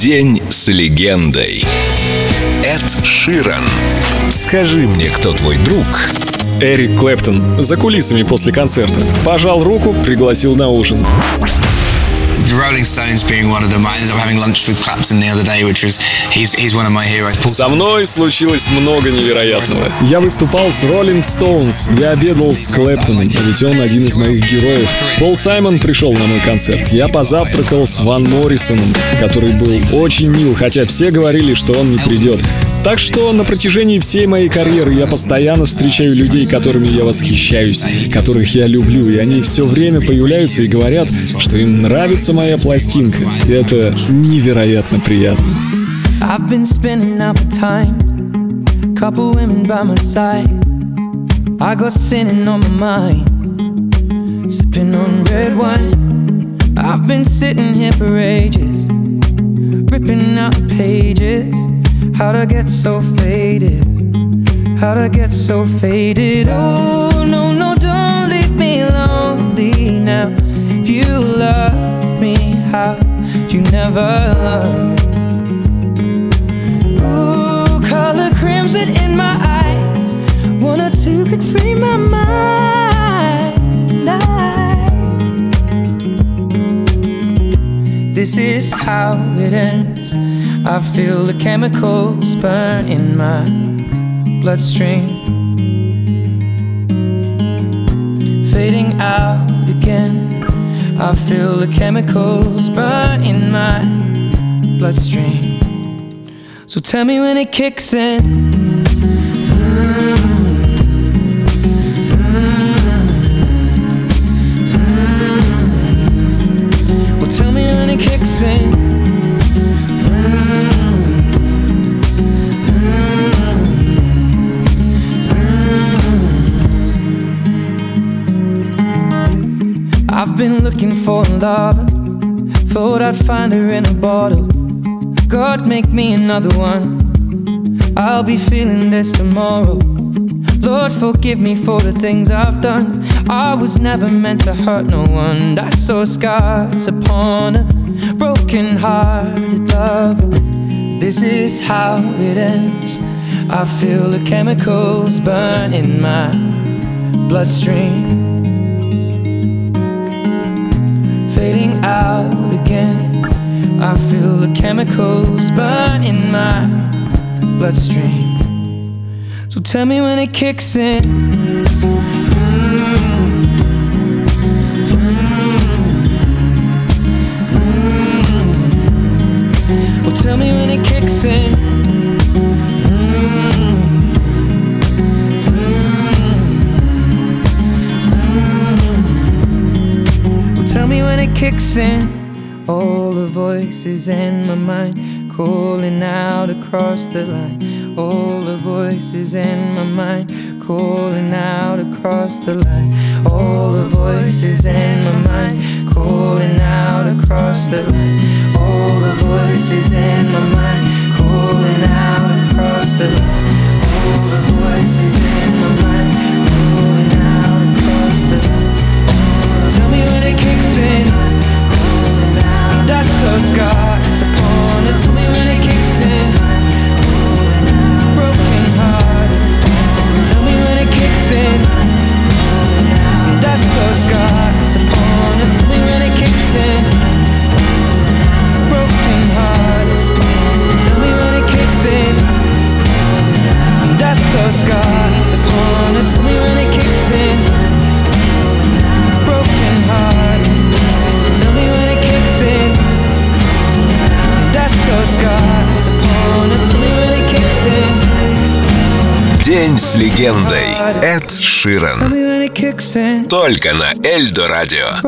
День с легендой. Эд Ширан. Скажи мне, кто твой друг? Эрик Клэптон за кулисами после концерта. Пожал руку, пригласил на ужин. The Rolling Stones being one of them. I ended up having lunch with Clapton the other day, which was he's he's one of my heroes. Со мной случилось много невероятного. Я выступал с Rolling Stones, я обедал с Клэптоном, ведь он один из моих героев. Пол Саймон пришел на мой концерт. Я позавтракал с Ван Моррисоном, который был очень мил, хотя все говорили, что он не придет. Так что на протяжении всей моей карьеры я постоянно встречаю людей, которыми я восхищаюсь, которых я люблю, и они все время появляются и говорят, что им нравится моя пластинка. И это невероятно приятно. Sipping on red wine. I've been sitting here for ages, ripping out pages. How'd I get so faded? How'd I get so faded? Oh, no, no, don't leave me lonely now. If you love me, how'd you never love? Ooh, color crimson in my eyes. One or two could free my mind. I- This is how it ends. I feel the chemicals burn in my bloodstream. Fading out again. I feel the chemicals burn in my bloodstream. So tell me when it kicks in. Well, tell me when it kicks in. I've been looking for love, thought I'd find her in a bottle. God, make me another one. I'll be feeling this tomorrow. Lord, forgive me for the things I've done. I was never meant to hurt no one. I saw scars upon a broken hearted lover. This is how it ends. I feel the chemicals burn in my bloodstream. I feel the chemicals burn in my bloodstream. So tell me when it kicks in. Well, tell me when it kicks in. Well, tell me when it kicks in. All the voices in my mind calling out across the line. All the voices in my mind calling out across the line. All the voices in my mind calling out across the line. All the voices День с легендой. Эд Ширан. Только на Эльдо Радио.